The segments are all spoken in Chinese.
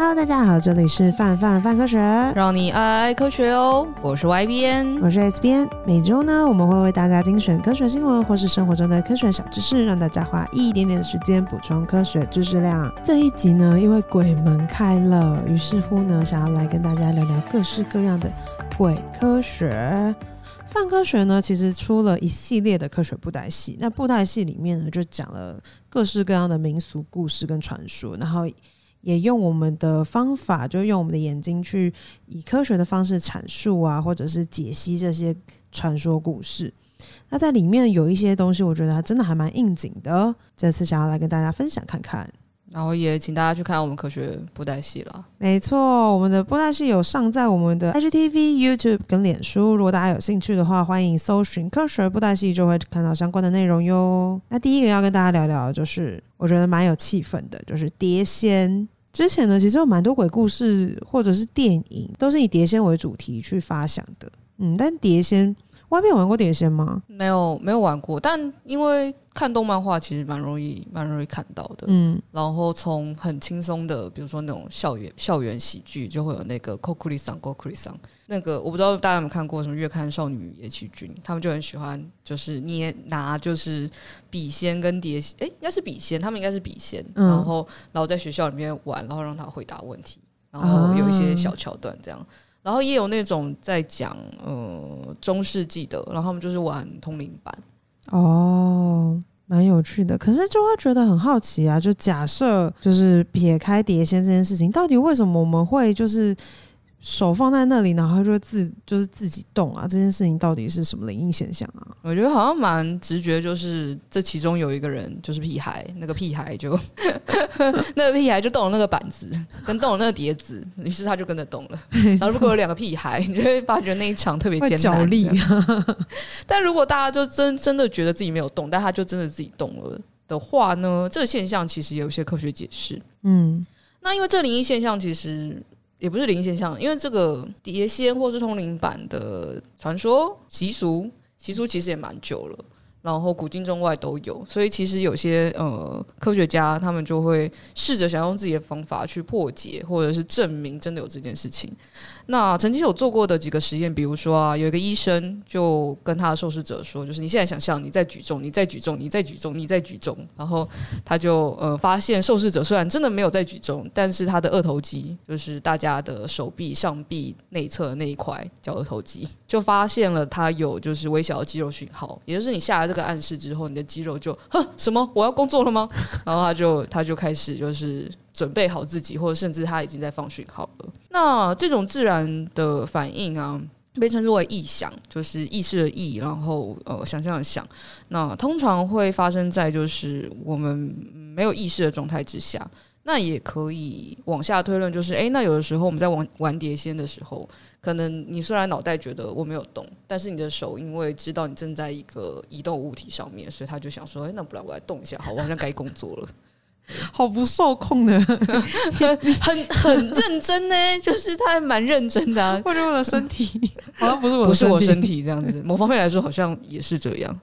Hello，大家好，这里是范范范科学，让你爱爱科学哦。我是 Y 编，我是 S 编。每周呢，我们会为大家精选科学新闻或是生活中的科学小知识，让大家花一点点的时间补充科学知识量。这一集呢，因为鬼门开了，于是乎呢，想要来跟大家聊聊各式各样的鬼科学。范科学呢，其实出了一系列的科学布袋戏，那布袋戏里面呢，就讲了各式各样的民俗故事跟传说，然后。也用我们的方法，就用我们的眼睛去以科学的方式阐述啊，或者是解析这些传说故事。那在里面有一些东西，我觉得还真的还蛮应景的。这次想要来跟大家分享看看，然后也请大家去看我们科学布袋戏了。没错，我们的布袋戏有上在我们的 HTV、YouTube 跟脸书。如果大家有兴趣的话，欢迎搜寻科学布袋戏，就会看到相关的内容哟。那第一个要跟大家聊聊就是。我觉得蛮有气氛的，就是碟仙。之前呢，其实有蛮多鬼故事或者是电影，都是以碟仙为主题去发想的。嗯，但碟仙。外面有玩过碟仙吗？没有，没有玩过。但因为看动漫画，其实蛮容易，蛮容易看到的。嗯，然后从很轻松的，比如说那种校园校园喜剧，就会有那个 Kokuri-san Kokuri-san 那个我不知道大家有没有看过什么《月刊少女野崎君》，他们就很喜欢，就是捏拿就是笔仙跟碟仙，哎，应该是笔仙，他们应该是笔仙，嗯、然后然后在学校里面玩，然后让他回答问题，然后有一些小桥段这样。啊然后也有那种在讲呃中世纪的，然后他们就是玩通灵版哦，蛮有趣的。可是就会觉得很好奇啊，就假设就是撇开碟仙这件事情，到底为什么我们会就是？手放在那里，然后就自就是自己动啊！这件事情到底是什么灵异现象啊？我觉得好像蛮直觉，就是这其中有一个人就是屁孩，那个屁孩就 那个屁孩就动了那个板子，跟动了那个碟子，于是他就跟着动了。然后如果有两个屁孩，你就会发觉那一场特别艰难。力但如果大家就真真的觉得自己没有动，但他就真的自己动了的话呢？这个现象其实也有一些科学解释。嗯，那因为这灵异现象其实。也不是灵现象，因为这个碟仙或是通灵版的传说习俗，习俗其实也蛮久了。然后古今中外都有，所以其实有些呃科学家他们就会试着想用自己的方法去破解或者是证明真的有这件事情。那曾经有做过的几个实验，比如说啊，有一个医生就跟他的受试者说，就是你现在想象你在举重，你在举重，你在举重，你在举重，然后他就呃发现受试者虽然真的没有在举重，但是他的二头肌，就是大家的手臂上臂内侧那一块叫二头肌，就发现了他有就是微小的肌肉讯号，也就是你下了。这个暗示之后，你的肌肉就哼什么？我要工作了吗？然后他就他就开始就是准备好自己，或者甚至他已经在放讯号了。那这种自然的反应啊，被称之为意想，就是意识的意，然后呃想象的想。那通常会发生在就是我们没有意识的状态之下。那也可以往下推论，就是诶，那有的时候我们在玩玩碟仙的时候。可能你虽然脑袋觉得我没有动，但是你的手因为知道你正在一个移动物体上面，所以他就想说：“哎，那不然我来动一下，好，我好像该工作了。” 好不受控的，很很认真呢，就是他还蛮认真的啊。或者我的身体好像不是我，不是我身体这样子，某方面来说好像也是这样。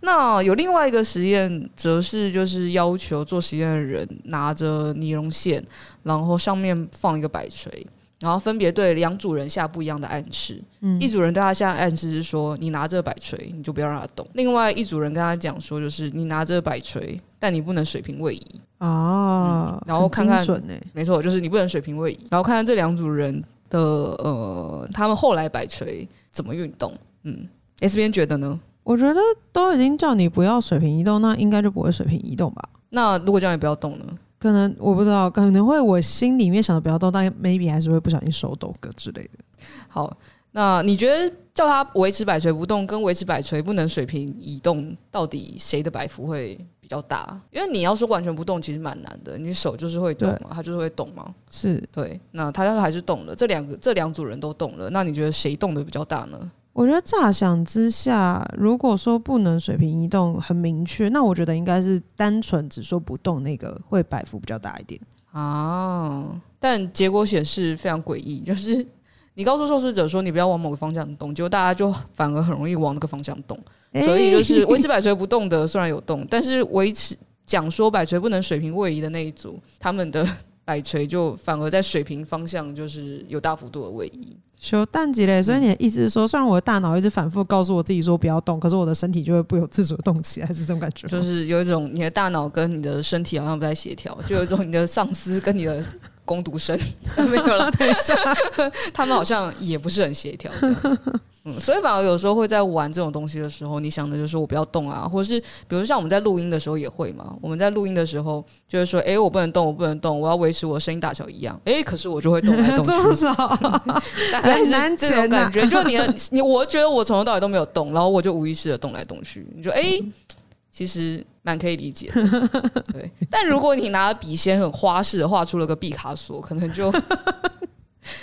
那有另外一个实验，则是就是要求做实验的人拿着尼龙线，然后上面放一个摆锤。然后分别对两组人下不一样的暗示，嗯，一组人对他下暗示是说，你拿着摆锤，你就不要让他动。另外一组人跟他讲说，就是你拿着摆锤，但你不能水平位移啊，嗯。然后看看，没错，就是你不能水平位移。然后看看这两组人的呃，他们后来摆锤怎么运动。嗯，S 边觉得呢？我觉得都已经叫你不要水平移动，那应该就不会水平移动吧？那如果叫你不要动呢？可能我不知道，可能会我心里面想的比较多，但 maybe 还是会不小心手抖个之类的。好，那你觉得叫他维持摆锤不动，跟维持摆锤不能水平移动，到底谁的摆幅会比较大？因为你要说完全不动，其实蛮难的，你手就是会动嘛，他就是会动嘛。是对，那他还是动了，这两个这两组人都动了，那你觉得谁动的比较大呢？我觉得乍想之下，如果说不能水平移动很明确，那我觉得应该是单纯只说不动那个会摆幅比较大一点啊。但结果显示非常诡异，就是你告诉受试者说你不要往某个方向动，结果大家就反而很容易往那个方向动。所以就是 维持摆锤不动的虽然有动，但是维持讲说摆锤不能水平位移的那一组，他们的摆锤就反而在水平方向就是有大幅度的位移。修淡季嘞，所以你的意思是说，虽然我的大脑一直反复告诉我自己说不要动，可是我的身体就会不由自主的动起来，是这种感觉？就是有一种你的大脑跟你的身体好像不太协调，就有一种你的上司跟你的工读生 没有了，等一下，他们好像也不是很协调这样子。嗯，所以反而有时候会在玩这种东西的时候，你想的就是我不要动啊，或者是比如像我们在录音的时候也会嘛。我们在录音的时候就是说，哎、欸，我不能动，我不能动，我要维持我声音大小一样。哎、欸，可是我就会动来动去，大概是这种感觉。就你你，我觉得我从头到尾都没有动，然后我就无意识的动来动去。你说，哎、欸，其实蛮可以理解的。对，但如果你拿笔仙很花式的画出了个毕卡索，可能就。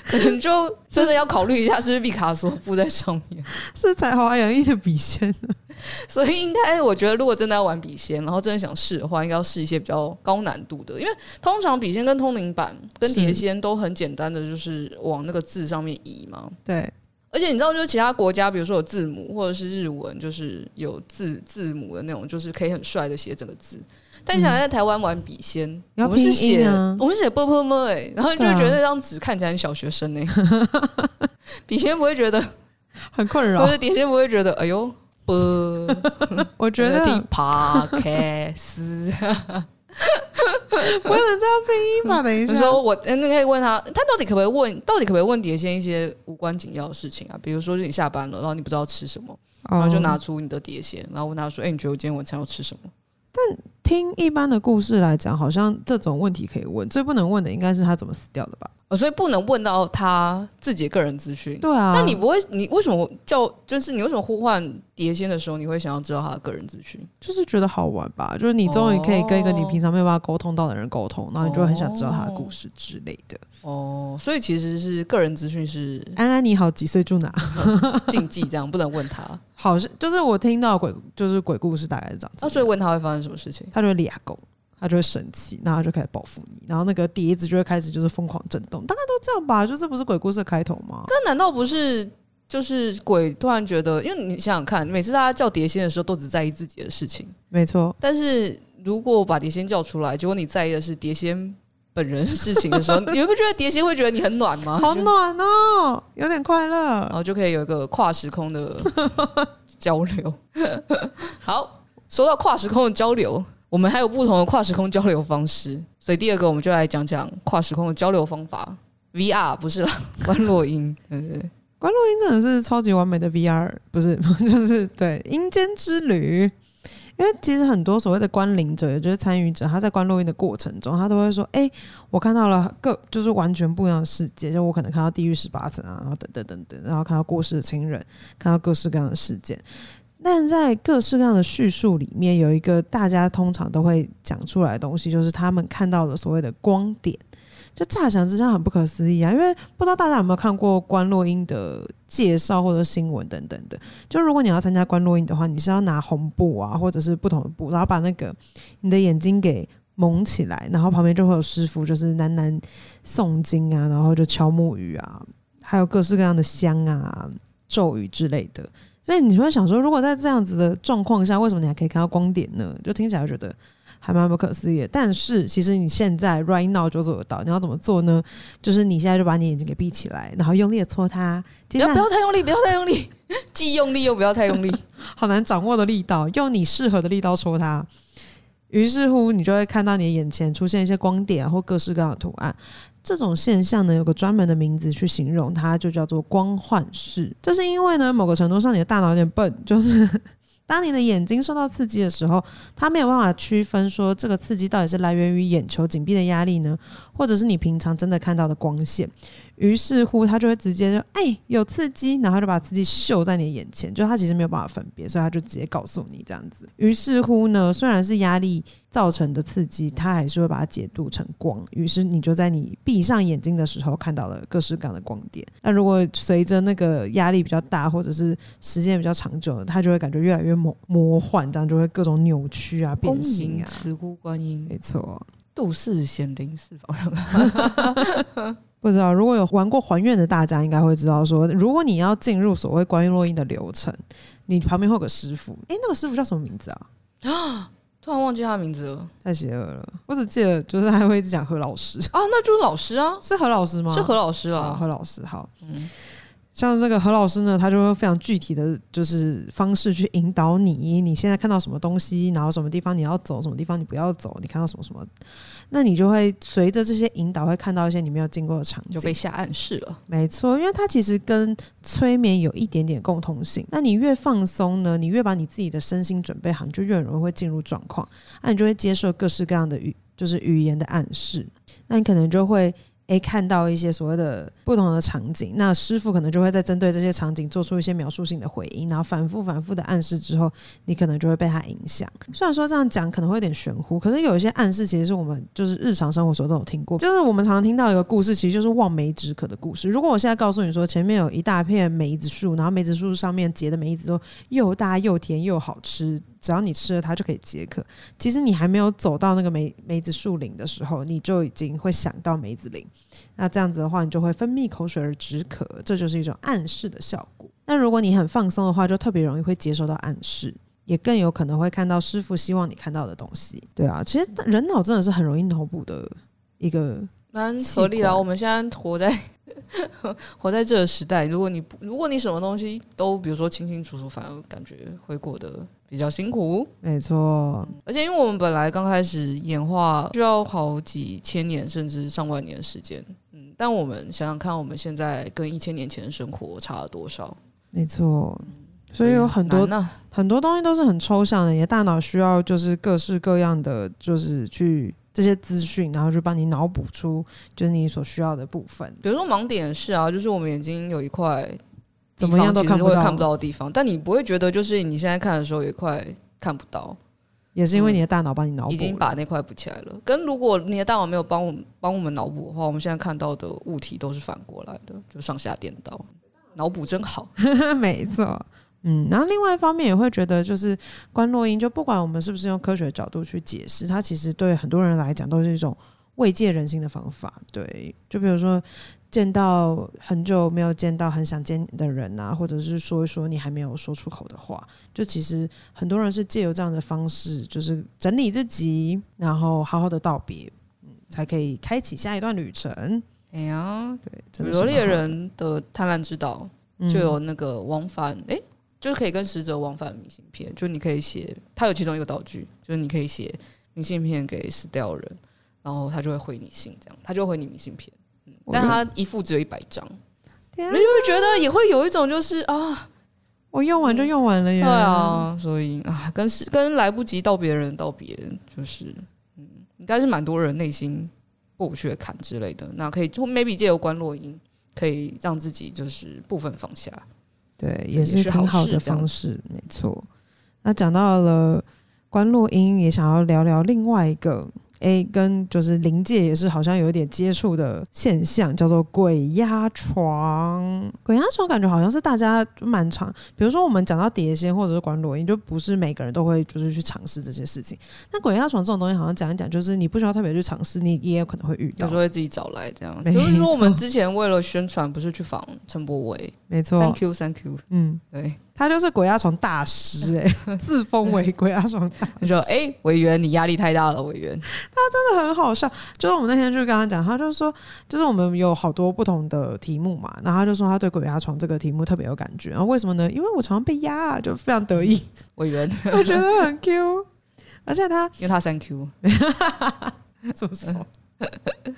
可能就真的要考虑一下，是不是毕卡索附在上面？是才华洋溢的笔仙，所以应该我觉得，如果真的要玩笔仙，然后真的想试的话，应该要试一些比较高难度的，因为通常笔仙跟通灵板跟碟仙都很简单的，就是往那个字上面移嘛。对，而且你知道，就是其他国家，比如说有字母或者是日文，就是有字字母的那种，就是可以很帅的写整个字。但想在台湾玩笔仙，嗯、我们是写、啊、我们是写波波么哎，然后就觉得那张纸看起来很小学生哎、欸，笔仙不会觉得很困扰，不是笔仙不会觉得哎呦波，我觉得 帕开斯，不能这样拼音吧？等一下，说我那可以问他，他到底可不可以问，到底可不可以问碟仙一些无关紧要的事情啊？比如说，是你下班了，然后你不知道吃什么，然后就拿出你的碟仙，然后问他说：“哎、欸，你觉得我今天晚餐要吃什么？”但听一般的故事来讲，好像这种问题可以问，最不能问的应该是他怎么死掉的吧？哦，所以不能问到他自己的个人资讯。对啊，那你不会，你为什么叫？就是你为什么呼唤碟仙的时候，你会想要知道他的个人资讯？就是觉得好玩吧？就是你终于可以跟一个你平常没有办法沟通到的人沟通，然后你就会很想知道他的故事之类的。哦，所以其实是个人资讯是安安你好，几岁住哪？禁忌这样不能问他。好像就是我听到鬼，就是鬼故事大概是这样子。那、啊、所以问他会发生什么事情？他就会立功。他就会生气，然后他就开始报复你，然后那个碟子就会开始就是疯狂震动，大概都这样吧？就这不是鬼故事的开头吗？那难道不是就是鬼突然觉得？因为你想想看，每次大家叫碟仙的时候，都只在意自己的事情，没错。但是如果把碟仙叫出来，结果你在意的是碟仙本人事情的时候，你会不觉得碟仙会觉得你很暖吗？好暖哦，有点快乐，然后就可以有一个跨时空的 交流。好，说到跨时空的交流。我们还有不同的跨时空交流方式，所以第二个我们就来讲讲跨时空的交流方法。VR 不是了，观落阴，对对，观落阴真的是超级完美的 VR，不是 就是对阴间之旅。因为其实很多所谓的观灵者，也就是参与者，他在观落音的过程中，他都会说：“哎、我看到了各就是完全不一样的世界，就我可能看到地狱十八层啊，然后等等等等，然后看到过世的亲人，看到各式各样的事件。”但在各式各样的叙述里面，有一个大家通常都会讲出来的东西，就是他们看到的所谓的光点。就乍想之下很不可思议啊，因为不知道大家有没有看过观落阴的介绍或者新闻等等的。就如果你要参加观落阴的话，你是要拿红布啊，或者是不同的布，然后把那个你的眼睛给蒙起来，然后旁边就会有师傅就是喃喃诵经啊，然后就敲木鱼啊，还有各式各样的香啊、咒语之类的。所以你会想说，如果在这样子的状况下，为什么你还可以看到光点呢？就听起来觉得还蛮不可思议的。但是其实你现在 right now 就做得到。你要怎么做呢？就是你现在就把你眼睛给闭起来，然后用力的搓它。不要不要太用力，不要太用力，既用力又不要太用力，好难掌握的力道，用你适合的力道戳它。于是乎，你就会看到你眼前出现一些光点，或各式各样的图案。这种现象呢，有个专门的名字去形容它，就叫做光幻视。这是因为呢，某个程度上你的大脑有点笨，就是 当你的眼睛受到刺激的时候，它没有办法区分说这个刺激到底是来源于眼球紧闭的压力呢，或者是你平常真的看到的光线。于是乎，他就会直接就哎、欸、有刺激，然后就把刺激秀在你的眼前，就他其实没有办法分别，所以他就直接告诉你这样子。于是乎呢，虽然是压力造成的刺激，他还是会把它解读成光。于是你就在你闭上眼睛的时候看到了各式各样的光点。那如果随着那个压力比较大，或者是时间比较长久，他就会感觉越来越魔魔幻，这样就会各种扭曲啊、变形啊。慈姑观音，没错，度世显灵四方。不知道，如果有玩过还愿的大家，应该会知道说，如果你要进入所谓观落音的流程，你旁边会有个师傅，诶，那个师傅叫什么名字啊？啊，突然忘记他的名字了，太邪恶了。我只记得就是他还会一直讲何老师啊，那就是老师啊，是何老师吗？是何老师啊，何老师好。嗯。像这个何老师呢，他就会非常具体的就是方式去引导你。你现在看到什么东西，然后什么地方你要走，什么地方你不要走，你看到什么什么，那你就会随着这些引导，会看到一些你没有经过的场景，就被下暗示了。没错，因为它其实跟催眠有一点点共同性。那你越放松呢，你越把你自己的身心准备好，你就越容易会进入状况。那你就会接受各式各样的语，就是语言的暗示。那你可能就会。诶，看到一些所谓的不同的场景，那师傅可能就会在针对这些场景做出一些描述性的回应，然后反复反复的暗示之后，你可能就会被他影响。虽然说这样讲可能会有点玄乎，可是有一些暗示其实是我们就是日常生活所都有听过，就是我们常常听到一个故事，其实就是望梅止渴的故事。如果我现在告诉你说，前面有一大片梅子树，然后梅子树上面结的梅子都又大又甜又好吃。只要你吃了它就可以解渴。其实你还没有走到那个梅梅子树林的时候，你就已经会想到梅子林。那这样子的话，你就会分泌口水而止渴，这就是一种暗示的效果。那如果你很放松的话，就特别容易会接收到暗示，也更有可能会看到师傅希望你看到的东西。对啊，其实人脑真的是很容易脑补的一个，蛮合理的。我们现在活在。活在这个时代，如果你不，如果你什么东西都比如说清清楚楚，反而感觉会过得比较辛苦。没错，而且因为我们本来刚开始演化需要好几千年甚至上万年的时间，嗯，但我们想想看，我们现在跟一千年前的生活差了多少？没错，所以有很多很多东西都是很抽象的，你的大脑需要就是各式各样的，就是去。这些资讯，然后去帮你脑补出就是你所需要的部分。比如说盲点是啊，就是我们眼睛有一块怎么样都看不到看不到的地方，但你不会觉得就是你现在看的时候有一块看不到，也是因为你的大脑帮你脑补、嗯、已经把那块补起来了。跟如果你的大脑没有帮我们帮我们脑补的话，我们现在看到的物体都是反过来的，就上下颠倒。脑补真好，没错。嗯，然后另外一方面也会觉得，就是观落音，就不管我们是不是用科学角度去解释，它其实对很多人来讲都是一种慰藉人心的方法。对，就比如说见到很久没有见到很想见的人啊，或者是说一说你还没有说出口的话，就其实很多人是借由这样的方式，就是整理自己，然后好好的道别，嗯，才可以开启下一段旅程。哎呀，对，比如猎人的贪婪之岛就有那个往返，哎、嗯。就是可以跟死者往返明信片，就你可以写，他有其中一个道具，就是你可以写明信片给死掉的人，然后他就会回你信，这样他就回你明信片，嗯，但他一副只有一百张，你就会觉得也会有一种就是啊，我用完就用完了呀，对啊，所以啊，跟是跟来不及道别的人道别，就是嗯，应该是蛮多人内心过不去的坎之类的，那可以从 maybe 借由观落音，可以让自己就是部分放下。对，也是挺好的方式，没错。那讲到了关洛音，也想要聊聊另外一个。诶，跟就是灵界也是好像有一点接触的现象，叫做鬼压床。鬼压床感觉好像是大家蛮常，比如说我们讲到碟仙或者是观落阴，就不是每个人都会就是去尝试这些事情。那鬼压床这种东西，好像讲一讲，就是你不需要特别去尝试，你也有可能会遇到，有时候会自己找来这样。就是说我们之前为了宣传，不是去访陈柏惟，没错，Thank you，Thank you，嗯，对。他就是鬼压床大师哎、欸，自封为鬼压床大师。你说哎，委员你压力太大了，委员。他真的很好笑，就是我们那天就跟他讲，他就说，就是我们有好多不同的题目嘛，然后他就说他对鬼压床这个题目特别有感觉，然后为什么呢？因为我常常被压，就非常得意。委员，我觉得很 Q，而且他因为他三 Q，这么说。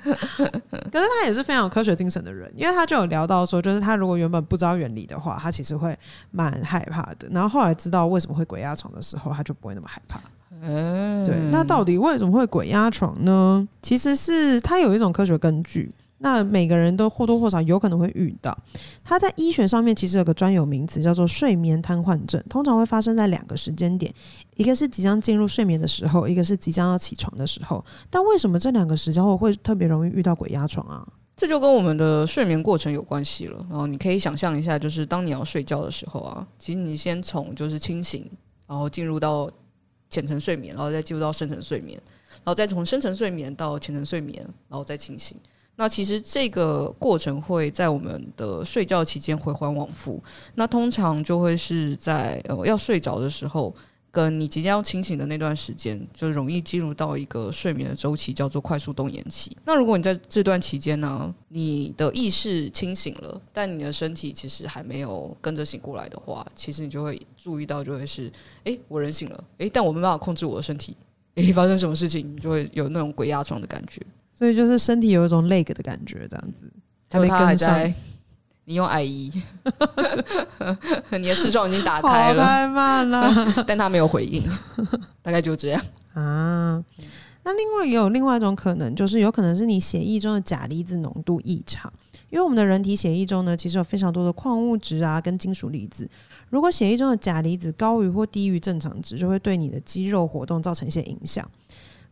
可是他也是非常有科学精神的人，因为他就有聊到说，就是他如果原本不知道原理的话，他其实会蛮害怕的。然后后来知道为什么会鬼压床的时候，他就不会那么害怕。嗯，对。那到底为什么会鬼压床呢？其实是他有一种科学根据。那每个人都或多或少有可能会遇到，它在医学上面其实有个专有名词叫做睡眠瘫痪症，通常会发生在两个时间点，一个是即将进入睡眠的时候，一个是即将要起床的时候。但为什么这两个时间会会特别容易遇到鬼压床啊？这就跟我们的睡眠过程有关系了。然后你可以想象一下，就是当你要睡觉的时候啊，其实你先从就是清醒，然后进入到浅层睡眠，然后再进入到深层睡眠，然后再从深层睡眠到浅层睡眠，然后再清醒。那其实这个过程会在我们的睡觉期间回环往复，那通常就会是在呃要睡着的时候，跟你即将要清醒的那段时间，就容易进入到一个睡眠的周期，叫做快速动眼期。那如果你在这段期间呢，你的意识清醒了，但你的身体其实还没有跟着醒过来的话，其实你就会注意到，就会是，诶，我人醒了，诶，但我没办法控制我的身体，诶，发生什么事情，你就会有那种鬼压床的感觉。所以就是身体有一种 lag 的感觉，这样子，还没跟上。你用 IE，你的视窗已经打开了，太慢了，但他没有回应，大概就这样啊。那另外也有另外一种可能，就是有可能是你血液中的钾离子浓度异常，因为我们的人体血液中呢，其实有非常多的矿物质啊，跟金属离子。如果血液中的钾离子高于或低于正常值，就会对你的肌肉活动造成一些影响。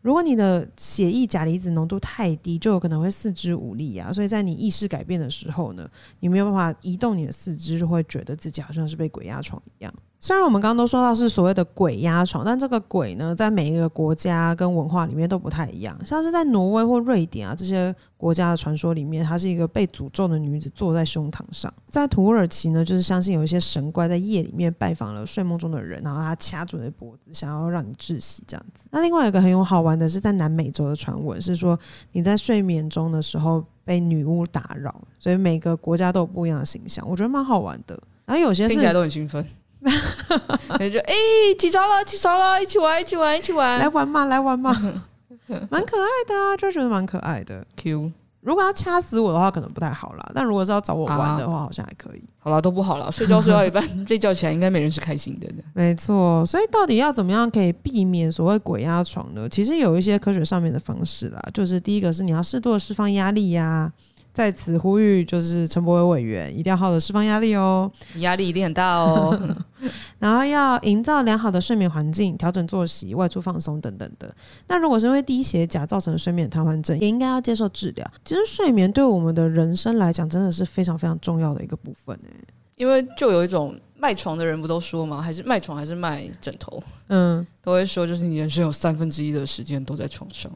如果你的血液钾离子浓度太低，就有可能会四肢无力啊。所以在你意识改变的时候呢，你没有办法移动你的四肢，就会觉得自己好像是被鬼压床一样。虽然我们刚刚都说到是所谓的鬼压床，但这个鬼呢，在每一个国家跟文化里面都不太一样。像是在挪威或瑞典啊这些国家的传说里面，她是一个被诅咒的女子坐在胸膛上。在土耳其呢，就是相信有一些神怪在夜里面拜访了睡梦中的人，然后他掐住你的脖子，想要让你窒息这样子。那另外一个很有好玩的是，在南美洲的传闻是说，你在睡眠中的时候被女巫打扰，所以每个国家都有不一样的形象，我觉得蛮好玩的。然后有些听起来都很兴奋。就哎、欸，起床了，起床了，一起玩，一起玩，一起玩，来玩嘛，来玩嘛，蛮可爱的啊，就觉得蛮可爱的。Q，如果要掐死我的话，可能不太好啦。但如果是要找我玩的话，好像还可以。啊、好了，都不好了，睡觉睡到一半，睡觉起来应该没人是开心的。没错，所以到底要怎么样可以避免所谓鬼压床呢？其实有一些科学上面的方式啦，就是第一个是你要适度的释放压力呀、啊。在此呼吁，就是陈柏伟委员一定要好好的释放压力哦，压力一定很大哦。然后要营造良好的睡眠环境，调整作息，外出放松等等的。那如果是因为低血钾造成的睡眠瘫痪症，也应该要接受治疗。其实睡眠对我们的人生来讲，真的是非常非常重要的一个部分诶。因为就有一种卖床的人不都说吗？还是卖床还是卖枕头？嗯，都会说就是你人生有三分之一的时间都在床上。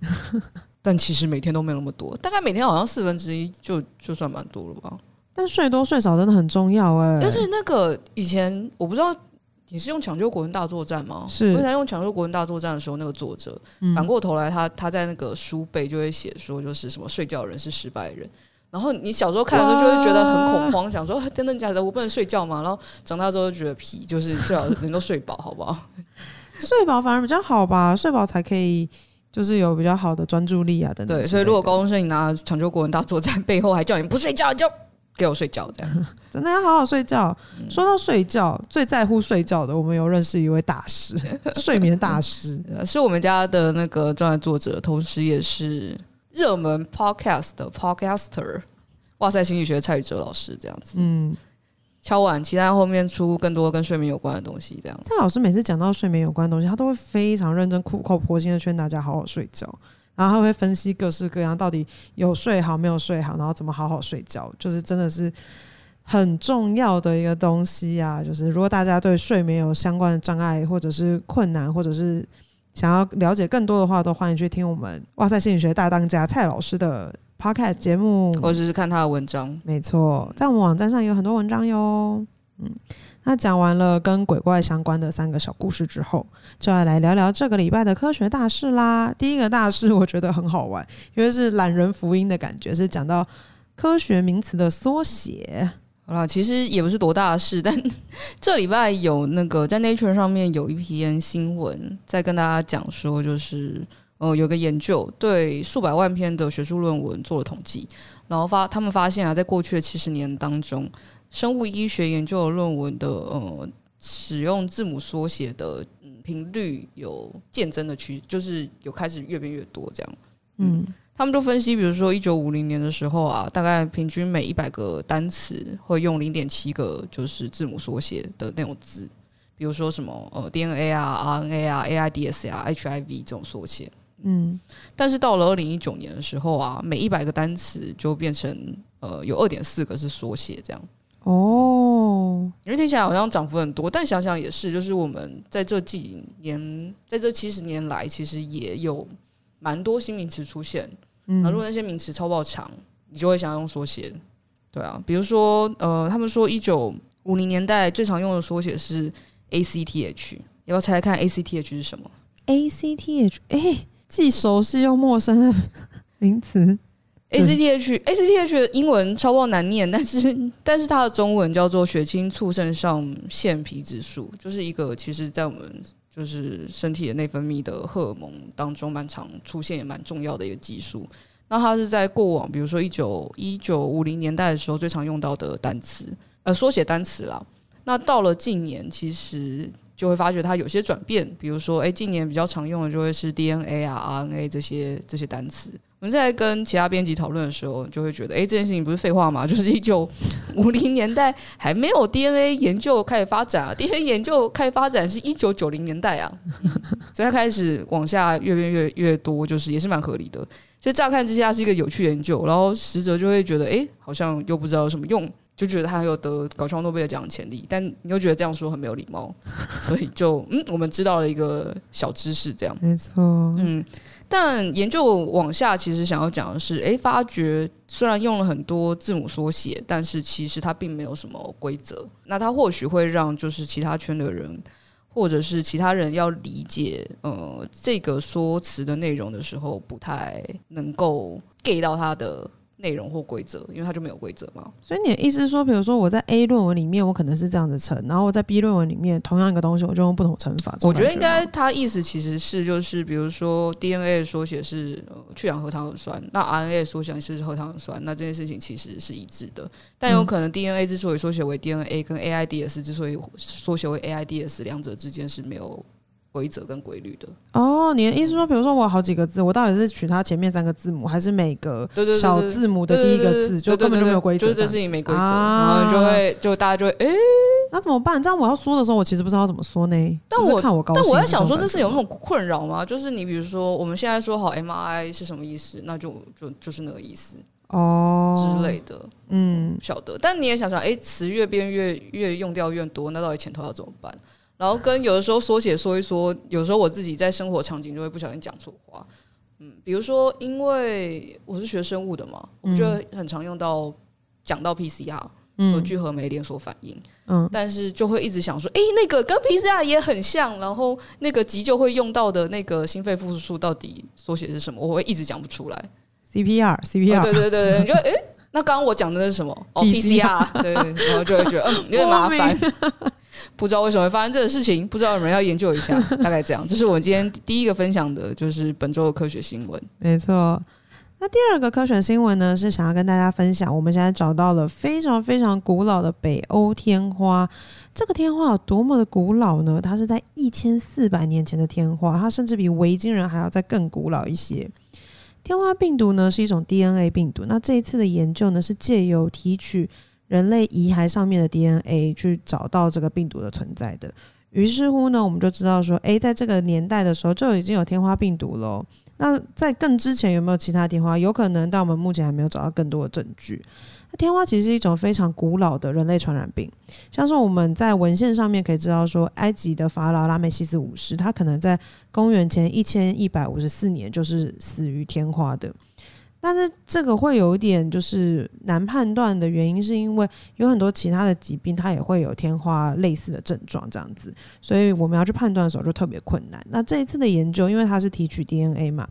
但其实每天都没有那么多，大概每天好像四分之一就就算蛮多了吧。但睡多睡少真的很重要哎、欸。但是那个以前我不知道你是用《抢救国文大作战》吗？是。我在用《抢救国文大作战》的时候，那个作者、嗯、反过头来他他在那个书背就会写说，就是什么睡觉的人是失败人。然后你小时候看的时候就会觉得很恐慌，想说真的假的？我不能睡觉吗？然后长大之后就觉得皮，就是最好能够睡饱，好不好？睡饱反而比较好吧，睡饱才可以。就是有比较好的专注力啊，等等。对，所以如果高中生你拿抢救国文大作战背后还叫你不睡觉，就给我睡觉，这样 真的要好好睡觉。嗯、说到睡觉，最在乎睡觉的，我们有认识一位大师，睡眠大师，是我们家的那个专栏作者，同时也是热门 podcast 的 podcaster。哇塞，心理学蔡宇哲老师这样子，嗯。敲碗，期待后面出更多跟睡眠有关的东西。这样，蔡老师每次讲到睡眠有关的东西，他都会非常认真、苦口婆心的劝大家好好睡觉，然后他会分析各式各样到底有睡好没有睡好，然后怎么好好睡觉，就是真的是很重要的一个东西啊！就是如果大家对睡眠有相关的障碍，或者是困难，或者是想要了解更多的话，都欢迎去听我们哇塞心理学大当家蔡老师的 Podcast 节目，或者是看他的文章，没错，在我们网站上有很多文章哟。嗯，那讲完了跟鬼怪相关的三个小故事之后，就要来聊聊这个礼拜的科学大事啦。第一个大事我觉得很好玩，因为是懒人福音的感觉，是讲到科学名词的缩写。好了，其实也不是多大的事，但这礼拜有那个在 Nature 上面有一篇新闻在跟大家讲说，就是。呃，有个研究对数百万篇的学术论文做了统计，然后发他们发现啊，在过去的七十年当中，生物医学研究的论文的呃使用字母缩写的频率有渐增的趋，就是有开始越变越多这样。嗯，他们都分析，比如说一九五零年的时候啊，大概平均每一百个单词会用零点七个就是字母缩写的那种字，比如说什么呃 DNA 啊、RNA 啊、AIDS 啊、HIV 这种缩写。嗯，但是到了二零一九年的时候啊，每一百个单词就变成呃有二点四个是缩写这样。哦，因为听起来好像涨幅很多，但想想也是，就是我们在这几年，在这七十年来，其实也有蛮多新名词出现。嗯，那如果那些名词超爆长，你就会想要用缩写。对啊，比如说呃，他们说一九五零年代最常用的缩写是 ACTH。要不要猜猜看 ACTH 是什么？ACTH，哎，既熟悉又陌生的名词。ACTH，ACTH 的英文超爆难念，但是但是它的中文叫做血清促肾上腺皮质素，就是一个其实在我们就是身体的内分泌的荷尔蒙当中蛮常出现也蛮重要的一个激素。那它是在过往，比如说一九一九五零年代的时候最常用到的单词，呃，缩写单词啦。那到了近年，其实就会发觉它有些转变，比如说，哎、近年比较常用的就会是 DNA 啊、RNA 这些这些单词。我们在跟其他编辑讨论的时候，就会觉得，哎、这件事情不是废话吗？就是一九五零年代还没有 DNA 研究开始发展啊，DNA 研究开始发展是一九九零年代啊，所以它开始往下越变越越多，就是也是蛮合理的。就乍看之下是一个有趣研究，然后实则就会觉得，哎、好像又不知道有什么用，就觉得他很有得搞笑诺贝尔奖的潜力，但你又觉得这样说很没有礼貌，所以就嗯，我们知道了一个小知识，这样没错，嗯。但研究往下，其实想要讲的是，诶，发觉虽然用了很多字母缩写，但是其实它并没有什么规则。那它或许会让就是其他圈的人，或者是其他人要理解呃这个说辞的内容的时候，不太能够 get 到它的。内容或规则，因为它就没有规则嘛。所以你的意思是说，比如说我在 A 论文里面，我可能是这样子乘，然后我在 B 论文里面，同样一个东西，我就用不同乘法。我觉得应该，它意思其实是就是，比如说 DNA 的缩写是呃去氧核糖核酸，那 RNA 的缩写是核糖核酸，那这件事情其实是一致的。但有可能 DNA 之所以缩写为 DNA，跟 AIDS 之所以缩写为 AIDS，两者之间是没有。规则跟规律的哦，你的意思说，比如说我有好几个字，我到底是取它前面三个字母，还是每个小字母的第一个字，就根本就没有规则，就是这事情没规则，然后就会就大家就会哎，那怎么办？这样我要说的时候，我其实不知道怎么说呢。但我看我高，但我在想说，这是有那种困扰吗？就是你比如说，我们现在说好 MRI 是什么意思，那就就就是那个意思哦之类的，嗯，晓得。但你也想想，哎，词越变越越用掉越多，那到底前头要怎么办？然后跟有的时候缩写说一说，有时候我自己在生活场景就会不小心讲错话，嗯，比如说因为我是学生物的嘛，我们就很常用到讲到 PCR，和聚合酶连锁反应，嗯，但是就会一直想说，哎，那个跟 PCR 也很像，然后那个急救会用到的那个心肺复苏术到底缩写是什么？我会一直讲不出来。CPR，CPR，对对对对，你觉得哎，那刚刚我讲的是什么？哦，PCR，对，然后就会觉得嗯有点麻烦。不知道为什么会发生这个事情，不知道有人要研究一下，大概这样。这是我们今天第一个分享的，就是本周的科学新闻。没错，那第二个科学新闻呢，是想要跟大家分享，我们现在找到了非常非常古老的北欧天花。这个天花有多么的古老呢？它是在一千四百年前的天花，它甚至比维京人还要再更古老一些。天花病毒呢是一种 DNA 病毒，那这一次的研究呢是借由提取。人类遗骸上面的 DNA 去找到这个病毒的存在的，于是乎呢，我们就知道说，诶，在这个年代的时候就已经有天花病毒了。那在更之前有没有其他天花？有可能，但我们目前还没有找到更多的证据。那天花其实是一种非常古老的人类传染病，像是我们在文献上面可以知道说，埃及的法老拉美西斯五世，他可能在公元前一千一百五十四年就是死于天花的。但是这个会有一点就是难判断的原因，是因为有很多其他的疾病，它也会有天花类似的症状这样子，所以我们要去判断的时候就特别困难。那这一次的研究，因为它是提取 DNA 嘛，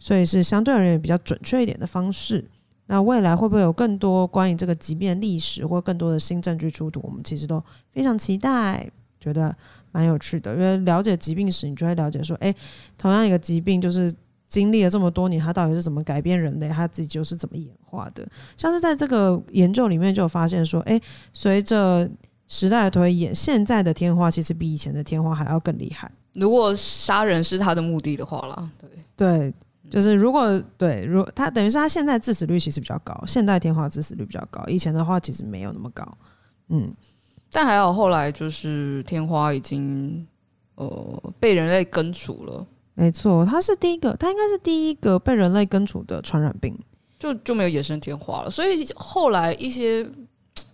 所以是相对而言比较准确一点的方式。那未来会不会有更多关于这个疾病的历史或更多的新证据出土？我们其实都非常期待，觉得蛮有趣的。因为了解疾病史，你就会了解说，诶，同样一个疾病就是。经历了这么多年，它到底是怎么改变人类？它自己就是怎么演化的？像是在这个研究里面就有发现说，哎，随着时代的推演，现在的天花其实比以前的天花还要更厉害。如果杀人是他的目的的话啦，对对，就是如果对，如他等于是他现在致死率其实比较高，现代天花致死率比较高，以前的话其实没有那么高。嗯，但还好后来就是天花已经呃被人类根除了。没错，它是第一个，它应该是第一个被人类根除的传染病，就就没有野生天花了。所以后来一些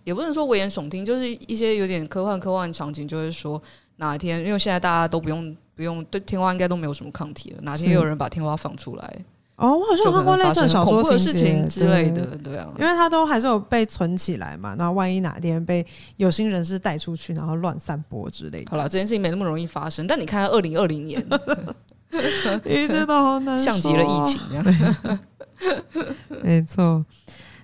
也不能说危言耸听，就是一些有点科幻科幻场景，就会说哪一天，因为现在大家都不用不用对天花应该都没有什么抗体了，哪天有人把天花放出来，哦，我好像有看过类似的小说的事情之类的，对啊，因为它都还是有被存起来嘛，那万一哪天被有心人士带出去，然后乱散播之类的。好了，这件事情没那么容易发生，但你看，二零二零年 一直都好难，像极了疫情这样。没错。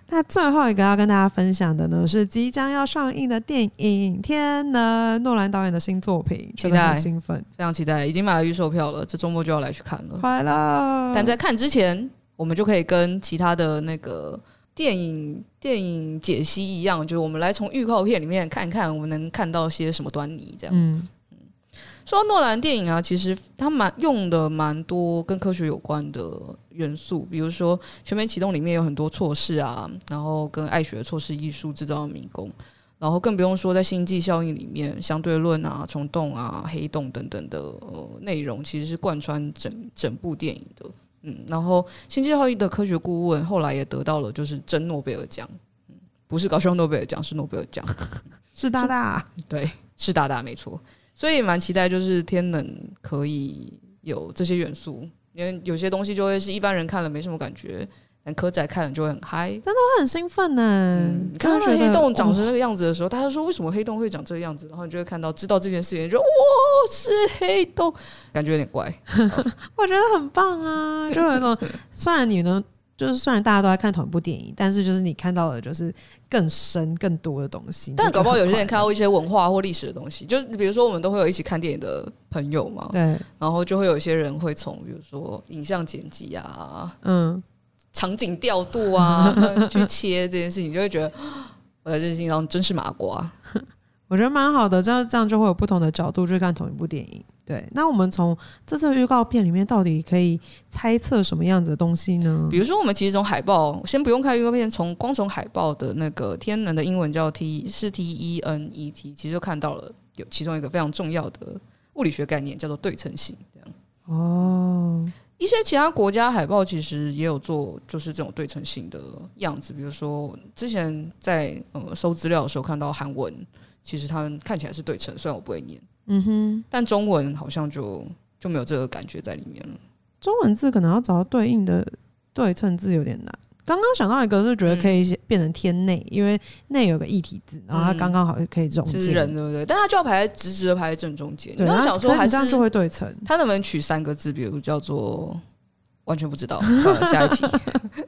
那最后一个要跟大家分享的呢，是即将要上映的电影《天能》，诺兰导演的新作品，期待，兴奋，非常期待，已经买了预售票了，这周末就要来去看了，快乐！但在看之前，我们就可以跟其他的那个电影电影解析一样，就是我们来从预告片里面看看，我们能看到些什么端倪，这样。嗯。说诺兰电影啊，其实他蛮用的蛮多跟科学有关的元素，比如说《全面启动》里面有很多错视啊，然后跟爱学的错视艺术制造的迷宫，然后更不用说在星际效应里面相对论啊、虫洞啊、黑洞等等的呃内容，其实是贯穿整整部电影的。嗯，然后星际效应的科学顾问后来也得到了就是真诺贝尔奖，嗯，不是搞笑诺贝尔奖，是诺贝尔奖，是大大，对，是大大，没错。所以蛮期待，就是天能可以有这些元素，因为有些东西就会是一般人看了没什么感觉，但柯仔看了就会很嗨，真的会很兴奋呢、嗯。看到黑洞长成那个样子的时候，大家说为什么黑洞会长这个样子，然后你就会看到知道这件事情，就哇是黑洞，感觉有点怪，我觉得很棒啊，就有一种虽然你能。就是虽然大家都在看同一部电影，但是就是你看到的就是更深、更多的东西。但搞不好有些人看到一些文化或历史的东西，就是比如说我们都会有一起看电影的朋友嘛，对。然后就会有一些人会从比如说影像剪辑啊，嗯，场景调度啊 去切这件事情，就会觉得我在这件事情上真是麻瓜。我觉得蛮好的，这样这样就会有不同的角度去看同一部电影。对，那我们从这次预告片里面到底可以猜测什么样子的东西呢？比如说，我们其实从海报，先不用看预告片，从光从海报的那个天能的英文叫 T 是 T E N E T，其实就看到了有其中一个非常重要的物理学概念，叫做对称性。这样哦，一些其他国家海报其实也有做，就是这种对称性的样子。比如说，之前在呃搜资料的时候看到韩文，其实他们看起来是对称，虽然我不会念。嗯哼，但中文好像就就没有这个感觉在里面了。中文字可能要找到对应的对称字有点难。刚刚想到一个是觉得可以变成天内，嗯、因为内有个异体字，然后它刚刚好可以中间，人对不对？但它就要排在直直的排在正中间。对，然后想说还是这样就会对称。它能不能取三个字，比如叫做完全不知道。下一题，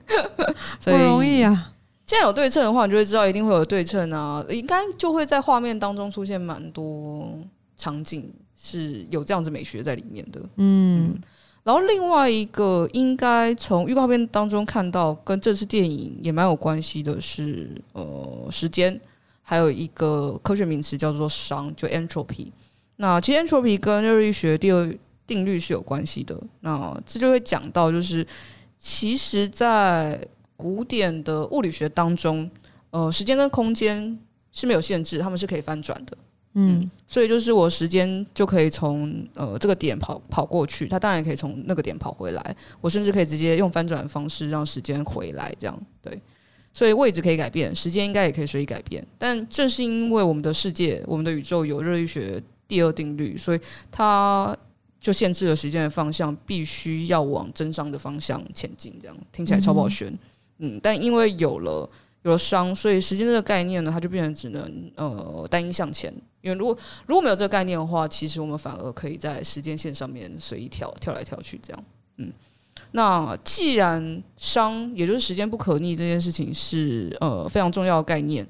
不容易啊。既然有对称的话，你就会知道一定会有对称啊，应该就会在画面当中出现蛮多。场景是有这样子美学在里面的，嗯，然后另外一个应该从预告片当中看到跟这次电影也蛮有关系的是，呃，时间，还有一个科学名词叫做熵，就 entropy。那其实 entropy 跟热力学第二定律是有关系的。那这就会讲到，就是其实，在古典的物理学当中，呃，时间跟空间是没有限制，他们是可以翻转的。嗯，所以就是我时间就可以从呃这个点跑跑过去，它当然也可以从那个点跑回来。我甚至可以直接用翻转的方式让时间回来，这样对。所以位置可以改变，时间应该也可以随意改变。但正是因为我们的世界、我们的宇宙有热力学第二定律，所以它就限制了时间的方向，必须要往真熵的方向前进。这样听起来超爆玄，嗯，嗯但因为有了。有了伤，所以时间这个概念呢，它就变成只能呃单一向前。因为如果如果没有这个概念的话，其实我们反而可以在时间线上面随意跳跳来跳去这样。嗯，那既然伤也就是时间不可逆这件事情是呃非常重要的概念，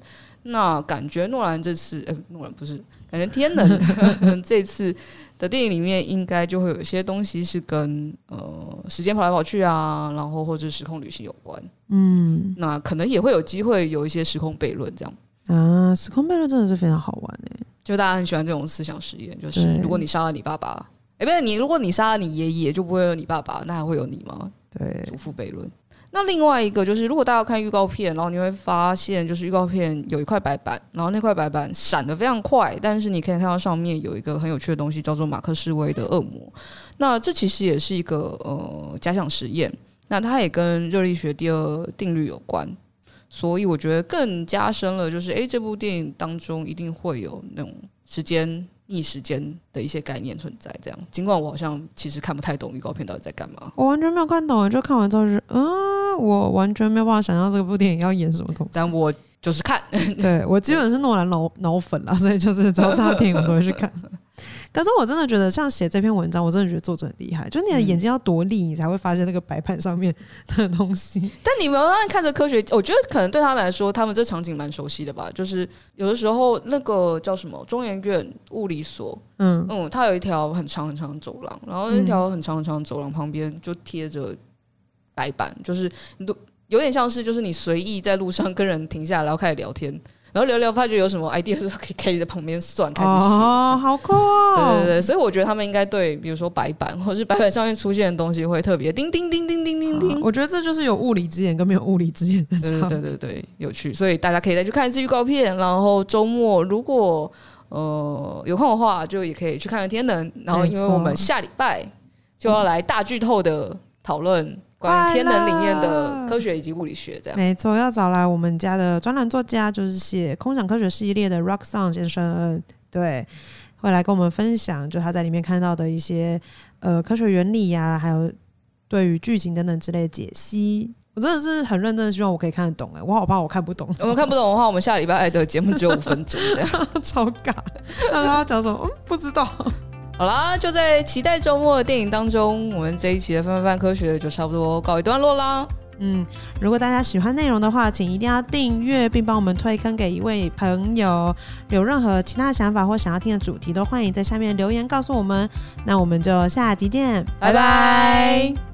那感觉诺兰这次呃诺兰不是感觉天能 这次。的电影里面应该就会有一些东西是跟呃时间跑来跑去啊，然后或者时空旅行有关，嗯，那可能也会有机会有一些时空悖论这样啊，时空悖论真的是非常好玩哎，就大家很喜欢这种思想实验，就是如果你杀了你爸爸，哎，不是你，如果你杀了你爷爷，就不会有你爸爸，那还会有你吗？对，祖父悖论。那另外一个就是，如果大家要看预告片，然后你会发现，就是预告片有一块白板，然后那块白板闪得非常快，但是你可以看到上面有一个很有趣的东西，叫做马克思威的恶魔。那这其实也是一个呃假想实验，那它也跟热力学第二定律有关，所以我觉得更加深了，就是诶，这部电影当中一定会有那种时间逆时间的一些概念存在。这样，尽管我好像其实看不太懂预告片到底在干嘛，我完全没有看懂，就看完之后是嗯，我完全没有办法想象这个部电影要演什么东西。但我就是看，对我基本是诺兰脑脑粉啦，所以就是只要是他电影我都会去看。可是我真的觉得，像写这篇文章，我真的觉得作者很厉害。就是你的眼睛要多利，你才会发现那个白板上面的东西。但你们看着科学，我觉得可能对他们来说，他们这场景蛮熟悉的吧。就是有的时候那个叫什么中研院物理所，嗯嗯，它有一条很长很长的走廊，然后那条很长很长的走廊旁边就贴着白板，就是有点像是就是你随意在路上跟人停下来，然后开始聊天。然后聊聊，发觉有什么 idea 的时候，可以可以在旁边算，开始写。哦，好酷哦！对对对，所以我觉得他们应该对，比如说白板或者是白板上面出现的东西，会特别叮叮叮叮叮叮叮。我觉得这就是有物理之眼跟没有物理之眼的差。对对对对，有趣。所以大家可以再去看一次预告片，然后周末如果呃有空的话，就也可以去看看天能。然后因为我们下礼拜就要来大剧透的讨论。关于天能里面的科学以及物理学，这样没错，要找来我们家的专栏作家，就是写空想科学系列的 Rock Song 先生，对，会来跟我们分享，就他在里面看到的一些呃科学原理呀、啊，还有对于剧情等等之类的解析。我真的是很认真，希望我可以看得懂哎，我好怕我看不懂。我们看不懂的话，我们下礼拜的节目只有五分钟，这样 超尬。那 他讲什么？嗯，不知道。好啦，就在期待周末的电影当中，我们这一期的《翻翻翻科学》就差不多告一段落啦。嗯，如果大家喜欢内容的话，请一定要订阅，并帮我们推坑给一位朋友。有任何其他想法或想要听的主题，都欢迎在下面留言告诉我们。那我们就下集见，拜拜。拜拜。